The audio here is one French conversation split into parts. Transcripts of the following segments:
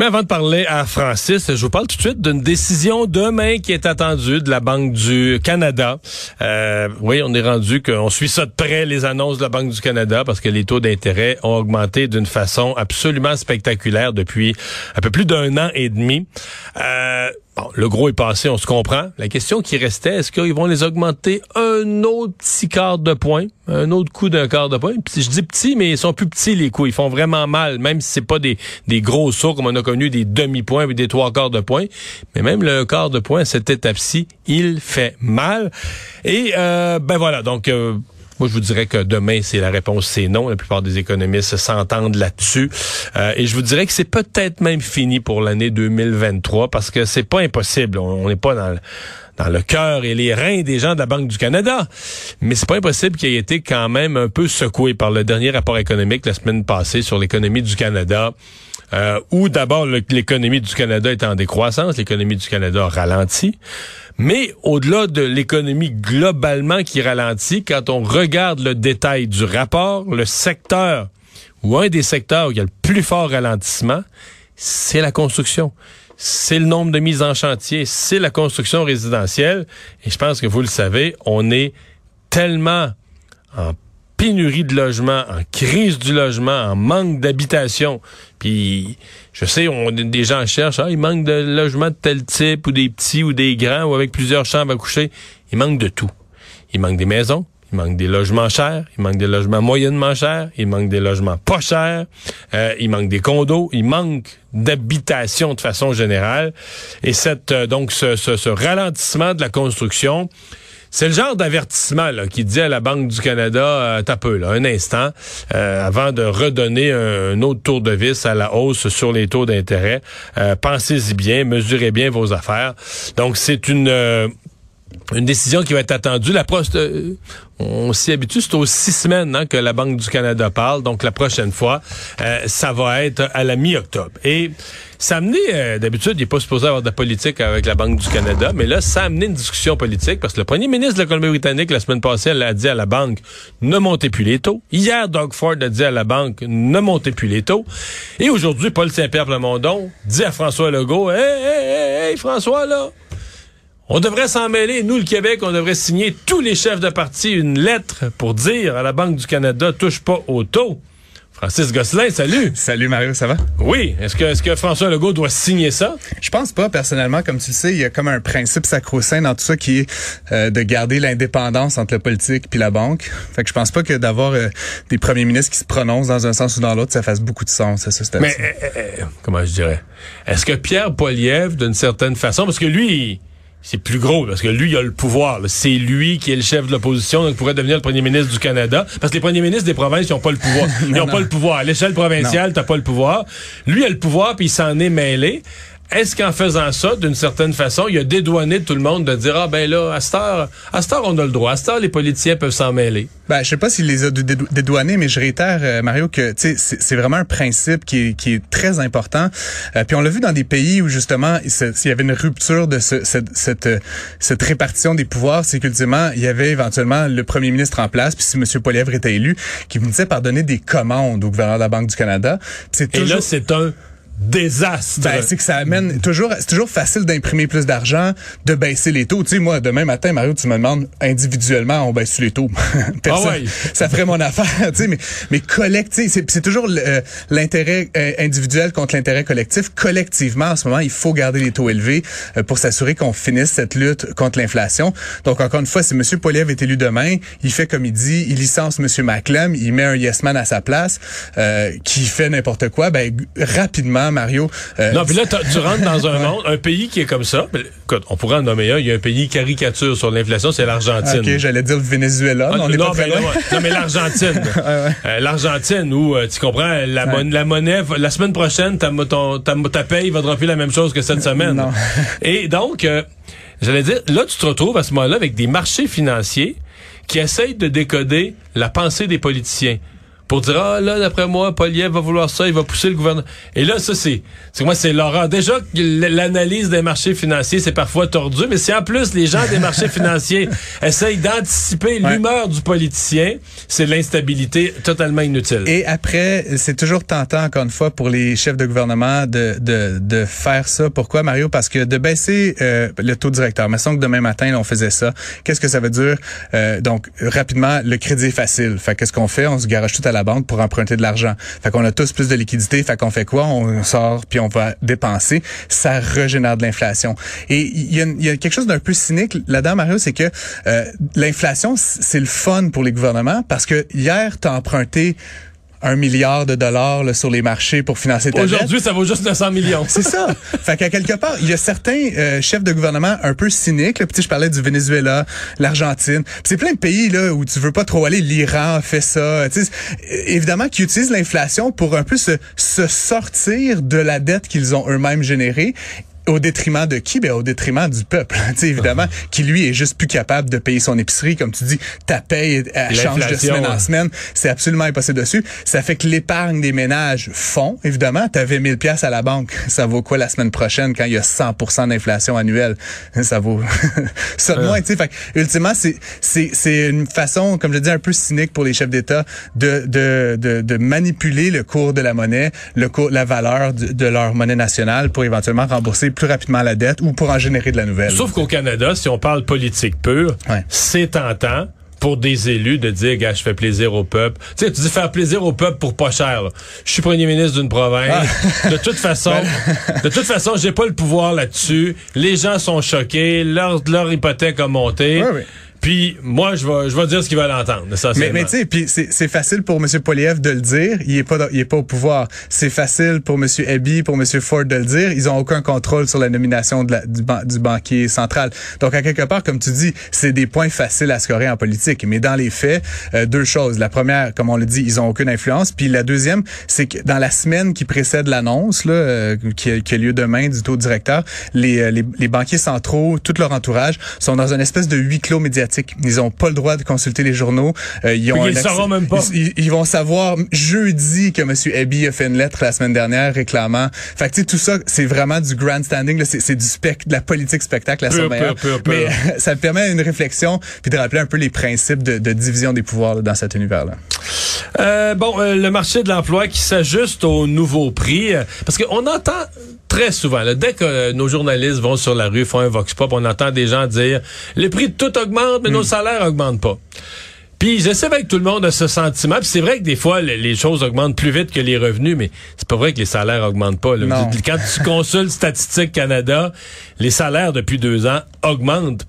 Mais avant de parler à Francis, je vous parle tout de suite d'une décision demain qui est attendue de la Banque du Canada. Euh, oui, on est rendu qu'on suit ça de près, les annonces de la Banque du Canada, parce que les taux d'intérêt ont augmenté d'une façon absolument spectaculaire depuis un peu plus d'un an et demi. Euh, Le gros est passé, on se comprend. La question qui restait, est-ce qu'ils vont les augmenter un autre petit quart de point, un autre coup d'un quart de point? Je dis petit, mais ils sont plus petits les coups. Ils font vraiment mal, même si c'est pas des, gros sauts comme on a connu, des demi-points ou des trois quarts de point. Mais même le quart de point, cette étape-ci, il fait mal. Et euh, ben voilà, donc euh, moi, je vous dirais que demain, c'est la réponse, c'est non. La plupart des économistes s'entendent là-dessus. Euh, et je vous dirais que c'est peut-être même fini pour l'année 2023 parce que c'est pas impossible. On n'est pas dans le, dans le cœur et les reins des gens de la Banque du Canada. Mais c'est pas impossible qu'il ait été quand même un peu secoué par le dernier rapport économique la semaine passée sur l'économie du Canada. Euh, où d'abord l'économie du Canada est en décroissance, l'économie du Canada ralentit. Mais au-delà de l'économie globalement qui ralentit, quand on regarde le détail du rapport, le secteur ou un des secteurs où il y a le plus fort ralentissement, c'est la construction. C'est le nombre de mises en chantier, c'est la construction résidentielle. Et je pense que vous le savez, on est tellement en pénurie de logement, en crise du logement, en manque d'habitation. Puis, je sais, on, des gens cherchent, ah, il manque de logements de tel type, ou des petits, ou des grands, ou avec plusieurs chambres à coucher. Il manque de tout. Il manque des maisons, il manque des logements chers, il manque des logements moyennement chers, il manque des logements pas chers, euh, il manque des condos, il manque d'habitation de façon générale. Et cette euh, donc ce, ce, ce ralentissement de la construction, c'est le genre d'avertissement qui dit à la Banque du Canada, euh, t'as peu, un instant, euh, avant de redonner un, autre tour de vis à la hausse sur les taux d'intérêt. Euh, pensez-y bien, mesurez bien vos affaires. Donc, c'est une... Une décision qui va être attendue. La euh, on s'y habitue, c'est aux six semaines hein, que la Banque du Canada parle. Donc la prochaine fois, euh, ça va être à la mi-octobre. Et ça a amené, euh, d'habitude, il n'est pas supposé avoir de politique avec la Banque du Canada, mais là, ça a amené une discussion politique parce que le premier ministre de la Colombie-Britannique, la semaine passée, elle a dit à la Banque, ne montez plus les taux. Hier, Doug Ford a dit à la Banque, ne montez plus les taux. Et aujourd'hui, Paul Saint-Pierre Plamondon dit à François Legault, hey, hey, hey François, là, on devrait s'en mêler. Nous, le Québec, on devrait signer tous les chefs de parti une lettre pour dire à la Banque du Canada, touche pas au taux. Francis Gosselin, salut. Salut Mario, ça va? Oui. Est-ce que, est-ce que François Legault doit signer ça? Je pense pas, personnellement. Comme tu le sais, il y a comme un principe sacro-saint dans tout ça qui est euh, de garder l'indépendance entre le politique puis la banque. Fait que je pense pas que d'avoir euh, des premiers ministres qui se prononcent dans un sens ou dans l'autre, ça fasse beaucoup de sens. Ça, ça, Mais, euh, comment je dirais? Est-ce que Pierre Poilievre, d'une certaine façon, parce que lui, c'est plus gros parce que lui il a le pouvoir. C'est lui qui est le chef de l'opposition, donc pourrait devenir le premier ministre du Canada. Parce que les premiers ministres des provinces, ils n'ont pas le pouvoir. Ils n'ont pas le pouvoir. À l'échelle provinciale, t'as pas le pouvoir. Lui a le pouvoir, puis il s'en est mêlé. Est-ce qu'en faisant ça, d'une certaine façon, il a dédouané tout le monde de dire, ah ben là, à cette heure, à cette heure on a le droit. À cette heure, les politiciens peuvent s'en mêler. Ben, je sais pas s'il les a dédouanés, mais je réitère, euh, Mario, que c'est vraiment un principe qui est, qui est très important. Euh, puis on l'a vu dans des pays où, justement, s'il y avait une rupture de ce, cette, cette, cette, répartition des pouvoirs, c'est qu'ultimement, il y avait éventuellement le premier ministre en place, puis si M. Polièvre était élu, qui venait par donner des commandes au gouverneur de la Banque du Canada. Et là, c'est un désastre. Ben, c'est que ça amène toujours, c'est toujours facile d'imprimer plus d'argent, de baisser les taux. Tu sais, moi, demain matin, Mario, tu me demandes individuellement, on baisse les taux? ah ouais. Ça ferait mon affaire, tu sais, mais, mais collectif, c'est toujours euh, l'intérêt euh, individuel contre l'intérêt collectif. Collectivement, en ce moment, il faut garder les taux élevés euh, pour s'assurer qu'on finisse cette lutte contre l'inflation. Donc, encore une fois, si M. Poliev est élu demain, il fait comme il dit, il licence M. Maclem, il met un yes man à sa place, qui fait n'importe quoi, ben, rapidement, Mario. Euh, non, puis là, tu rentres dans un monde, un pays qui est comme ça. Écoute, on pourrait en nommer un. Il y a un pays caricature sur l'inflation, c'est l'Argentine. OK, j'allais dire le Venezuela. Ah, on non, mais, non, mais l'Argentine. Euh, L'Argentine, où, euh, tu comprends, la, la monnaie, la semaine prochaine, ta, ton, ta, ta paye va dropper la même chose que cette semaine. Non. Et donc, j'allais dire, là, tu te retrouves à ce moment-là avec des marchés financiers qui essayent de décoder la pensée des politiciens pour dire ah là d'après moi Poliev va vouloir ça, il va pousser le gouvernement. Et là ça c'est c'est moi c'est l'horreur. Déjà l'analyse des marchés financiers c'est parfois tordu, mais si en plus les gens des marchés financiers essayent d'anticiper l'humeur du politicien, c'est l'instabilité totalement inutile. Et après c'est toujours tentant encore une fois pour les chefs de gouvernement de de, de faire ça. Pourquoi Mario? Parce que de baisser euh, le taux directeur. Mais que demain matin là, on faisait ça. Qu'est-ce que ça veut dire? Euh, Donc rapidement le crédit est facile. Fait qu'est-ce qu'on fait? On se garage tout à la banque pour emprunter de l'argent. Fait qu'on a tous plus de liquidité. Fait qu'on fait quoi? On sort puis on va dépenser. Ça régénère de l'inflation. Et il y, a quelque chose d'un peu cynique là-dedans, Mario, c'est que euh, l'inflation, c'est le fun pour les gouvernements parce que hier, tu as emprunté un milliard de dollars là, sur les marchés pour financer ta Aujourd'hui, ça vaut juste 900 millions. c'est ça. Fait qu'à quelque part, il y a certains euh, chefs de gouvernement un peu cyniques. Là. Puis, je parlais du Venezuela, l'Argentine. C'est plein de pays là où tu veux pas trop aller. L'Iran fait ça. sais évidemment, qui utilisent l'inflation pour un peu se, se sortir de la dette qu'ils ont eux-mêmes générée au détriment de qui? Ben, au détriment du peuple, tu évidemment, qui lui est juste plus capable de payer son épicerie. Comme tu dis, ta paye, elle change de semaine en semaine. C'est absolument impossible dessus. Ça fait que l'épargne des ménages fond, évidemment. Tu avais 1000 pièces à la banque. Ça vaut quoi la semaine prochaine quand il y a 100 d'inflation annuelle? Ça vaut ça de moins, tu sais. Fait ultimement, c'est, c'est, c'est une façon, comme je dis, un peu cynique pour les chefs d'État de, de, de, de, manipuler le cours de la monnaie, le cours, la valeur de, de leur monnaie nationale pour éventuellement rembourser plus rapidement la dette ou pour en générer de la nouvelle. Sauf qu'au Canada, si on parle politique pure, c'est tentant pour des élus de dire, gars, je fais plaisir au peuple. Tu sais, tu dis faire plaisir au peuple pour pas cher. Je suis premier ministre d'une province. Ah. De toute façon, de toute façon, j'ai pas le pouvoir là-dessus. Les gens sont choqués. Leur, leur hypothèque a monté. Puis moi, je vais, je vais dire ce qu'ils veulent entendre. Mais, mais tu sais, puis c'est facile pour M. Poliev de le dire. Il est pas, il est pas au pouvoir. C'est facile pour M. Eby, pour M. Ford de le dire. Ils ont aucun contrôle sur la nomination de la, du, du, banquier central. Donc à quelque part, comme tu dis, c'est des points faciles à scorer en politique. Mais dans les faits, euh, deux choses. La première, comme on le dit, ils ont aucune influence. Puis la deuxième, c'est que dans la semaine qui précède l'annonce, là, euh, qui, a, qui, a, lieu demain du taux directeur, les, euh, les, les banquiers centraux, tout leur entourage, sont dans une espèce de huis clos médiatique ils ont pas le droit de consulter les journaux. Euh, ils ont ils, même pas. Ils, vont savoir jeudi que M. Eby a fait une lettre la semaine dernière réclamant. Fait que tout ça, c'est vraiment du grandstanding. C'est du spec, de la politique spectacle à son meilleur. Mais ça permet une réflexion puis de rappeler un peu les principes de, de division des pouvoirs dans cet univers-là. Euh, bon, euh, le marché de l'emploi qui s'ajuste au nouveau prix, euh, parce qu'on entend très souvent, dès que nos journalistes vont sur la rue, font un vox pop, on entend des gens dire les prix de tout augmentent, mais nos hmm. salaires augmentent pas. Puis j'essaie avec tout le monde de ce sentiment. Puis c'est vrai que des fois, les, choses augmentent plus vite que les revenus, mais c'est pas vrai que les salaires augmentent pas. Quand tu consultes Statistique Canada, les salaires depuis deux ans augmentent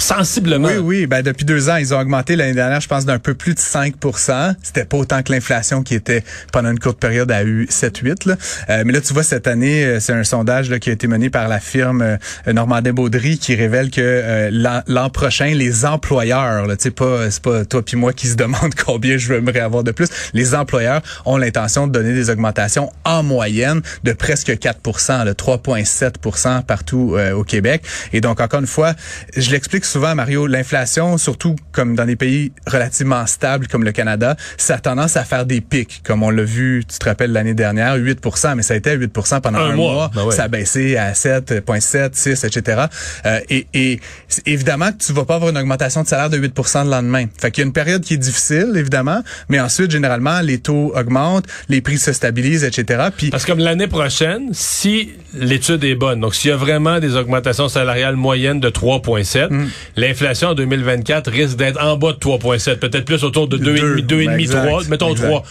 Sensiblement. Oui, oui. Ben, depuis deux ans, ils ont augmenté l'année dernière, je pense, d'un peu plus de 5% C'était pas autant que l'inflation qui était pendant une courte période a eu 7-8. Euh, mais là, tu vois, cette année, euh, c'est un sondage qui a été mené par la firme euh, Normandin-Baudry qui révèle que euh, l'an prochain, les employeurs, sais, pas, c'est pas toi puis moi qui se demande combien je veux avoir de plus, les employeurs ont l'intention de donner des augmentations en moyenne de presque 4% 3,7% partout au Québec. Et donc, encore une fois, je l'explique souvent, Mario, l'inflation, surtout comme dans des pays relativement stables comme le Canada, ça a tendance à faire des pics, comme on l'a vu, tu te rappelles l'année dernière, 8 mais ça a été à 8% pendant un, mois. Ben ça a baissé à 7,7, 6, etc. Euh, et, et évidemment que tu vas pas avoir une augmentation de salaire de 8 le lendemain. Fait qu'il y a une période qui est difficile, évidemment, mais ensuite, généralement, les taux augmentent, les prix se stabilisent, etc. Puis, Parce que comme l'année prochaine, si l'étude est bonne, donc s'il y a vraiment des augmentations salariales moyennes de 3,7, L'inflation en 2024 risque d'être en bas de 3,7, peut-être plus autour de 2,5, 2,5, 3, mettons 3.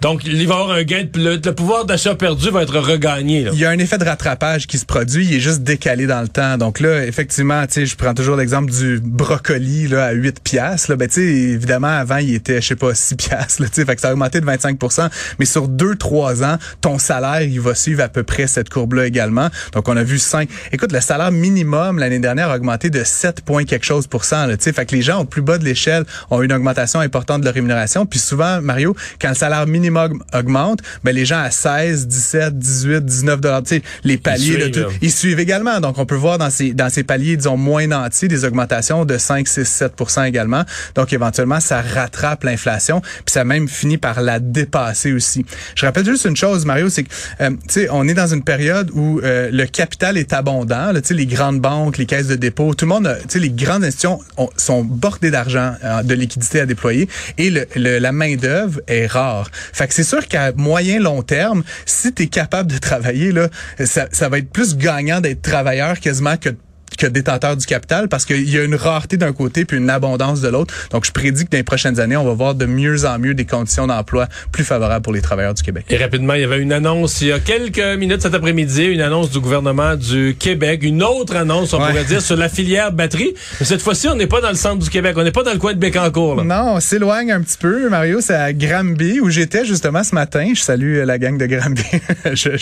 Donc, il va y avoir un gain. Le, le pouvoir d'achat perdu va être regagné. Là. Il y a un effet de rattrapage qui se produit. Il est juste décalé dans le temps. Donc là, effectivement, tu sais, je prends toujours l'exemple du brocoli là, à 8 piastres. Là. Ben, tu sais, évidemment, avant, il était, je sais pas, 6 piastres. Là, fait que ça a augmenté de 25% Mais sur 2-3 ans, ton salaire, il va suivre à peu près cette courbe-là également. Donc, on a vu 5. Écoute, le salaire minimum l'année dernière a augmenté de 7 points quelque chose pour cent. Là, fait que les gens au plus bas de l'échelle ont une augmentation importante de leur rémunération. Puis souvent, Mario, quand le salaire minimum augmente, ben les gens à 16, 17, 18, 19 dollars, tu sais, les paliers, suivent, de tout, là. ils suivent également. Donc, on peut voir dans ces, dans ces paliers, disons, moins nantis, des augmentations de 5, 6, 7 également. Donc, éventuellement, ça rattrape l'inflation, puis ça même finit par la dépasser aussi. Je rappelle juste une chose, Mario, c'est que, euh, tu sais, on est dans une période où euh, le capital est abondant. Tu sais, les grandes banques, les caisses de dépôt, tout le monde, tu sais, les grandes institutions ont- sont bordées d'argent, euh, de liquidités à déployer, et le, le- la main d'œuvre est rare. Fait que c'est sûr qu'à moyen long terme, si tu capable de travailler là, ça, ça va être plus gagnant d'être travailleur quasiment que que détenteur du capital parce qu'il y a une rareté d'un côté puis une abondance de l'autre. Donc, je prédis que dans les prochaines années, on va voir de mieux en mieux des conditions d'emploi plus favorables pour les travailleurs du Québec. Et rapidement, il y avait une annonce il y a quelques minutes cet après-midi, une annonce du gouvernement du Québec, une autre annonce, on Ouais. pourrait dire, sur la filière batterie. Mais cette fois-ci, on n'est pas dans le centre du Québec, on n'est pas dans le coin de Bécancour. Là. Non, on s'éloigne un petit peu, Mario. C'est à Granby où j'étais justement ce matin. Je salue euh, la gang de Granby. Je-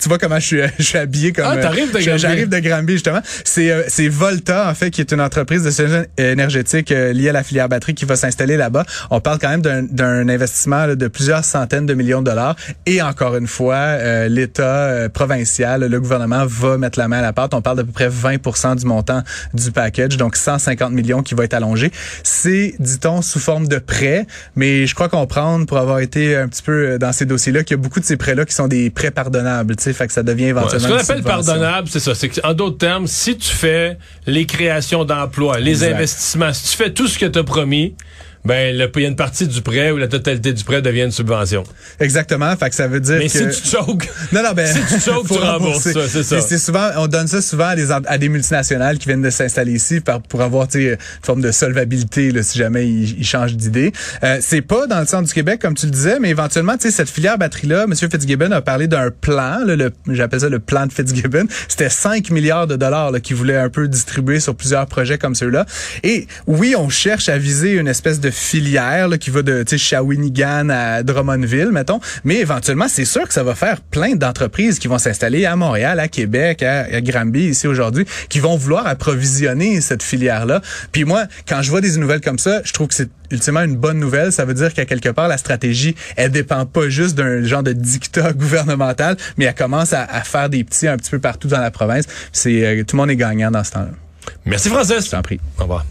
tu vois comment je suis, je suis habillé comme. Ah, t'arrives de euh, Granby. J'arrive de Granby justement. C'est euh, c'est Volta en fait qui est une entreprise de solutions énergétiques euh, liée à la filière batterie qui va s'installer là-bas. On parle quand même d'un- investissement là, de plusieurs centaines de millions de dollars. Et encore une fois, euh, l'État euh, provincial, le gouvernement va mettre la main à la pâte. On parle d'à peu près 20% du montant du package, donc 150 millions qui va être allongé. C'est, dit-on, sous forme de prêt, mais je crois comprendre, pour avoir été un petit peu euh, dans ces dossiers-là, qu'il y a beaucoup de ces prêts-là qui sont des prêts pardonnables, tu sais, fait que ça devient Ouais, éventuellement Ce qu'on appelle pardonnable, c'est ça. C'est en d'autres termes, si tu fais les créations d'emplois, les Exact. investissements, si tu fais tout ce que tu as promis, ben, le- il y a une partie du prêt ou la totalité du prêt devient une subvention. Exactement, fait que ça veut dire Mais que... si tu choques, Non, non, ben, Si tu choques, tu rembourses rembourser. ça, c'est ça. C'est souvent, on donne ça souvent à des, en- à des multinationales qui viennent de s'installer ici par, pour avoir, une forme de solvabilité, là, si jamais ils, ils changent d'idée. Euh, c'est pas dans le centre du Québec, comme tu le disais, mais éventuellement, tu sais, cette filière batterie-là, M. Fitzgibbon a parlé d'un plan, là, le, j'appelle ça le plan de Fitzgibbon. C'était 5 milliards de dollars, là, qu'il voulait un peu distribuer sur plusieurs projets comme ceux-là. Et oui, on cherche à viser une espèce de filière, là, qui va de, Shawinigan à Drummondville, mettons. Mais éventuellement, c'est sûr que ça va faire plein d'entreprises qui vont s'installer à Montréal, à Québec, à, à Granby, ici aujourd'hui, qui vont vouloir approvisionner cette filière-là. Puis moi, quand je vois des nouvelles comme ça, je trouve que c'est ultimement une bonne nouvelle. Ça veut dire qu'à quelque part, la stratégie, elle dépend pas juste d'un genre de dictat gouvernemental, mais elle commence à, à faire des petits un petit peu partout dans la province. C'est euh, tout le monde est gagnant dans ce temps-là. merci Francis. Je t'en prie. Au revoir.